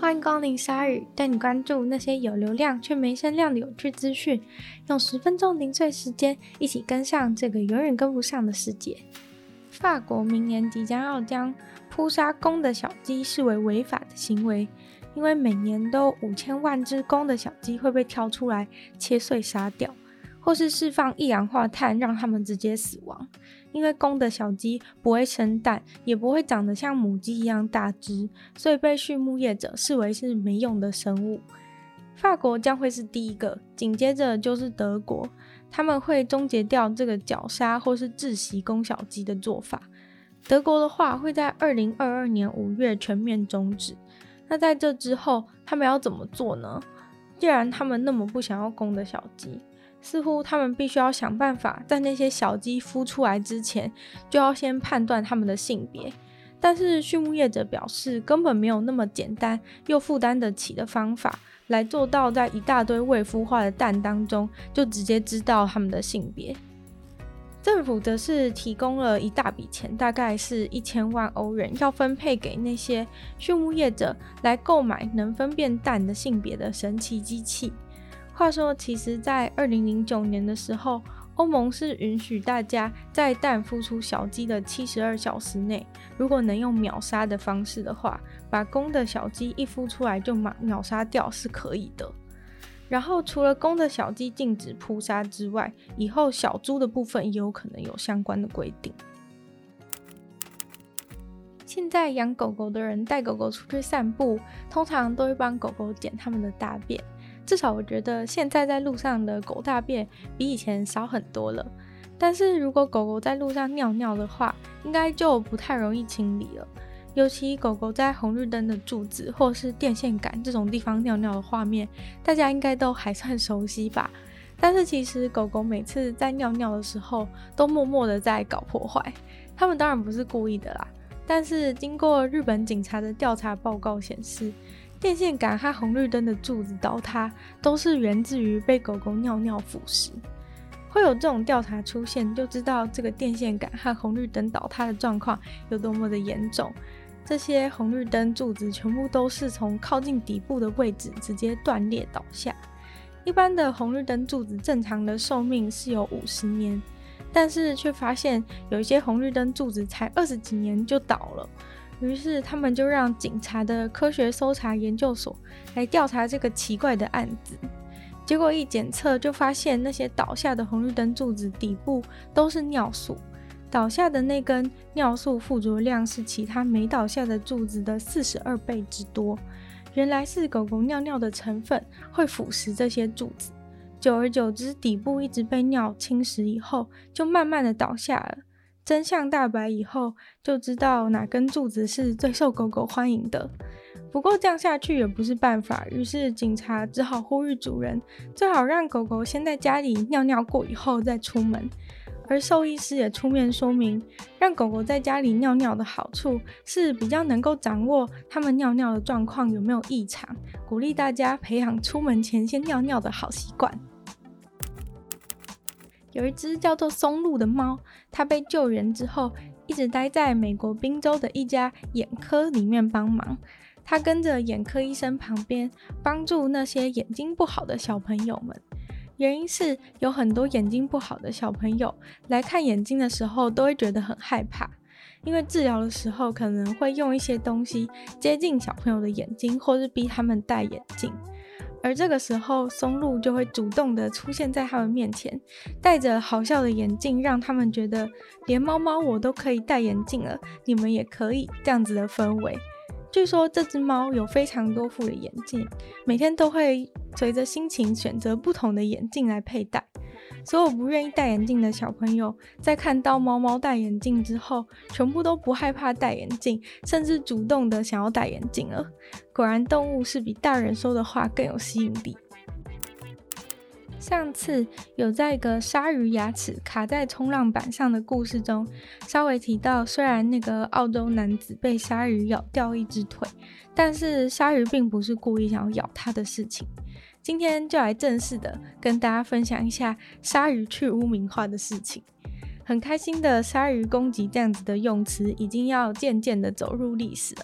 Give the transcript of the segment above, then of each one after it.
欢迎光临鲨语，带你关注那些有流量却没声量的有趣资讯。用十分钟零碎时间，一起跟上这个永远跟不上的世界。法国明年即将要将扑杀公的小鸡视为违法的行为，因为每年都五千万只公的小鸡会被挑出来切碎杀掉。或是释放一氧化碳，让它们直接死亡。因为公的小鸡不会生蛋，也不会长得像母鸡一样大只，所以被畜牧业者视为是没用的生物。法国将会是第一个，紧接着就是德国，他们会终结掉这个绞杀或是窒息公小鸡的做法。德国的话会在二零二二年五月全面终止。那在这之后，他们要怎么做呢？既然他们那么不想要公的小鸡。似乎他们必须要想办法，在那些小鸡孵出来之前，就要先判断它们的性别。但是畜牧业者表示，根本没有那么简单又负担得起的方法，来做到在一大堆未孵化的蛋当中，就直接知道它们的性别。政府则是提供了一大笔钱，大概是一千万欧元，要分配给那些畜牧业者来购买能分辨蛋的性别的神奇机器。话说，其实，在二零零九年的时候，欧盟是允许大家在蛋孵出小鸡的七十二小时内，如果能用秒杀的方式的话，把公的小鸡一孵出来就秒秒杀掉是可以的。然后，除了公的小鸡禁止扑杀之外，以后小猪的部分也有可能有相关的规定。现在养狗狗的人带狗狗出去散步，通常都会帮狗狗捡它们的大便。至少我觉得现在在路上的狗大便比以前少很多了。但是如果狗狗在路上尿尿的话，应该就不太容易清理了。尤其狗狗在红绿灯的柱子或是电线杆这种地方尿尿的画面，大家应该都还算熟悉吧？但是其实狗狗每次在尿尿的时候，都默默的在搞破坏。他们当然不是故意的啦。但是经过日本警察的调查报告显示，电线杆和红绿灯的柱子倒塌，都是源自于被狗狗尿尿腐蚀。会有这种调查出现，就知道这个电线杆和红绿灯倒塌的状况有多么的严重。这些红绿灯柱子全部都是从靠近底部的位置直接断裂倒下。一般的红绿灯柱子正常的寿命是有五十年，但是却发现有一些红绿灯柱子才二十几年就倒了。于是他们就让警察的科学搜查研究所来调查这个奇怪的案子。结果一检测就发现，那些倒下的红绿灯柱子底部都是尿素，倒下的那根尿素附着量是其他没倒下的柱子的四十二倍之多。原来是狗狗尿尿的成分会腐蚀这些柱子，久而久之，底部一直被尿侵蚀以后，就慢慢的倒下了。真相大白以后，就知道哪根柱子是最受狗狗欢迎的。不过这样下去也不是办法，于是警察只好呼吁主人最好让狗狗先在家里尿尿过以后再出门。而兽医师也出面说明，让狗狗在家里尿尿的好处是比较能够掌握它们尿尿的状况有没有异常，鼓励大家培养出门前先尿尿的好习惯。有一只叫做松露的猫，它被救援之后，一直待在美国宾州的一家眼科里面帮忙。它跟着眼科医生旁边，帮助那些眼睛不好的小朋友们。原因是有很多眼睛不好的小朋友来看眼睛的时候，都会觉得很害怕，因为治疗的时候可能会用一些东西接近小朋友的眼睛，或是逼他们戴眼镜。而这个时候，松露就会主动的出现在他们面前，戴着好笑的眼镜，让他们觉得连猫猫我都可以戴眼镜了，你们也可以这样子的氛围。据说这只猫有非常多副的眼镜，每天都会随着心情选择不同的眼镜来佩戴。所有不愿意戴眼镜的小朋友，在看到猫猫戴眼镜之后，全部都不害怕戴眼镜，甚至主动的想要戴眼镜了。果然，动物是比大人说的话更有吸引力。上次有在一个鲨鱼牙齿卡在冲浪板上的故事中，稍微提到，虽然那个澳洲男子被鲨鱼咬掉一只腿，但是鲨鱼并不是故意想要咬他的事情。今天就来正式的跟大家分享一下鲨鱼去污名化的事情。很开心的，鲨鱼攻击这样子的用词已经要渐渐的走入历史了。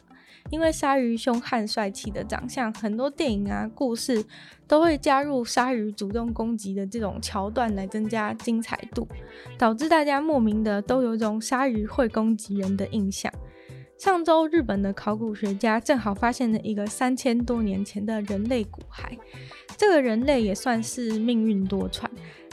因为鲨鱼凶悍帅气的长相，很多电影啊、故事都会加入鲨鱼主动攻击的这种桥段来增加精彩度，导致大家莫名的都有种鲨鱼会攻击人的印象。上周，日本的考古学家正好发现了一个三千多年前的人类骨骸。这个人类也算是命运多舛。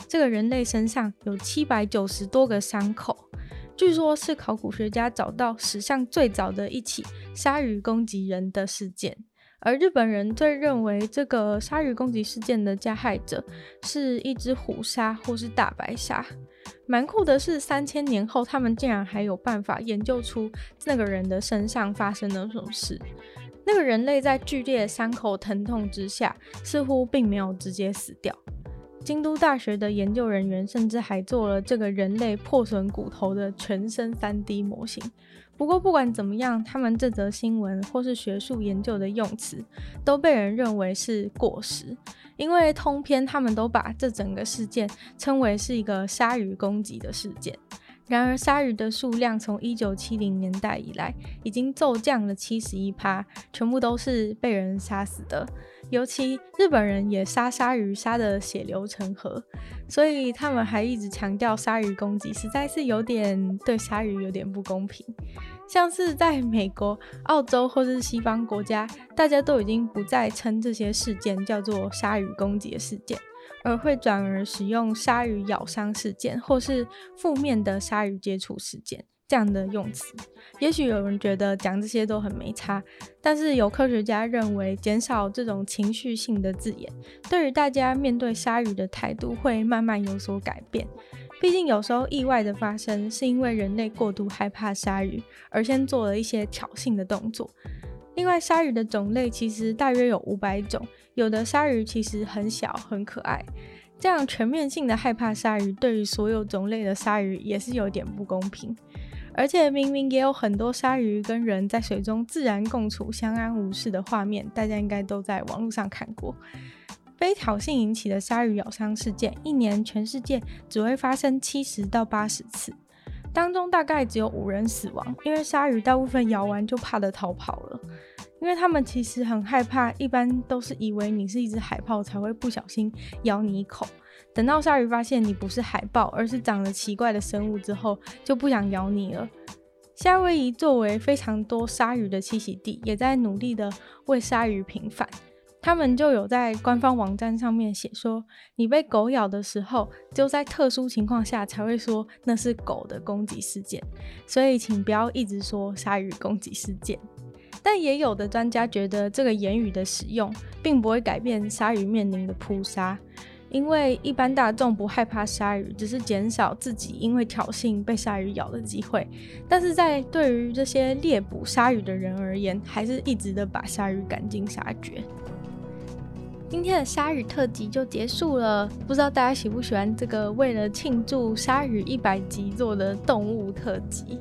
这个人类身上有七百九十多个伤口，据说是考古学家找到史上最早的一起鲨鱼攻击人的事件。而日本人最认为这个鲨鱼攻击事件的加害者是一只虎鲨或是大白鲨。蛮酷的是，三千年后，他们竟然还有办法研究出那个人的身上发生了什么事。那个人类在剧烈伤口疼痛之下，似乎并没有直接死掉。京都大学的研究人员甚至还做了这个人类破损骨头的全身 3D 模型。不过，不管怎么样，他们这则新闻或是学术研究的用词，都被人认为是过时。因为通篇他们都把这整个事件称为是一个鲨鱼攻击的事件。然而，鲨鱼的数量从一九七零年代以来已经骤降了七十一趴，全部都是被人杀死的。尤其日本人也杀鲨鱼杀得血流成河，所以他们还一直强调鲨鱼攻击实在是有点对鲨鱼有点不公平。像是在美国、澳洲或是西方国家，大家都已经不再称这些事件叫做鲨鱼攻击事件，而会转而使用鲨鱼咬伤事件或是负面的鲨鱼接触事件这样的用词。也许有人觉得讲这些都很没差，但是有科学家认为，减少这种情绪性的字眼，对于大家面对鲨鱼的态度会慢慢有所改变。毕竟有时候意外的发生是因为人类过度害怕鲨鱼，而先做了一些挑衅的动作。另外，鲨鱼的种类其实大约有五百种，有的鲨鱼其实很小很可爱。这样全面性的害怕鲨鱼，对于所有种类的鲨鱼也是有点不公平。而且明明也有很多鲨鱼跟人在水中自然共处、相安无事的画面，大家应该都在网络上看过。非挑衅引起的鲨鱼咬伤事件，一年全世界只会发生七十到八十次，当中大概只有五人死亡，因为鲨鱼大部分咬完就怕得逃跑了，因为他们其实很害怕，一般都是以为你是一只海豹才会不小心咬你一口，等到鲨鱼发现你不是海豹，而是长得奇怪的生物之后，就不想咬你了。夏威夷作为非常多鲨鱼的栖息地，也在努力的为鲨鱼平反。他们就有在官方网站上面写说，你被狗咬的时候，就在特殊情况下才会说那是狗的攻击事件，所以请不要一直说鲨鱼攻击事件。但也有的专家觉得，这个言语的使用并不会改变鲨鱼面临的扑杀，因为一般大众不害怕鲨鱼，只是减少自己因为挑衅被鲨鱼咬的机会。但是在对于这些猎捕鲨鱼的人而言，还是一直的把鲨鱼赶尽杀绝。今天的鲨鱼特辑就结束了，不知道大家喜不喜欢这个为了庆祝鲨鱼一百集做的动物特辑？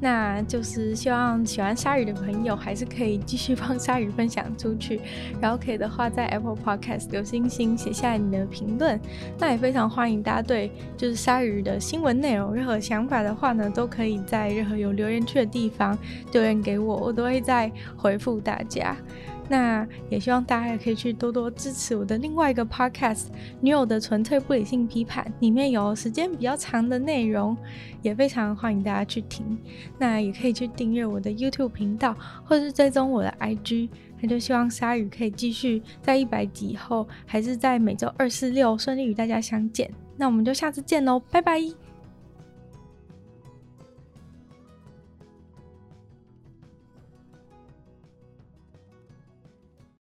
那就是希望喜欢鲨鱼的朋友还是可以继续帮鲨鱼分享出去，然后可以的话在 Apple Podcast 留星星，写下你的评论。那也非常欢迎大家对就是鲨鱼的新闻内容任何想法的话呢，都可以在任何有留言区的地方留言给我，我都会再回复大家。那也希望大家也可以去多多支持我的另外一个 podcast《女友的纯粹不理性批判》，里面有时间比较长的内容，也非常欢迎大家去听。那也可以去订阅我的 YouTube 频道，或是追踪我的 IG。那就希望鲨鱼可以继续在一百集后，还是在每周二、四、六顺利与大家相见。那我们就下次见喽，拜拜。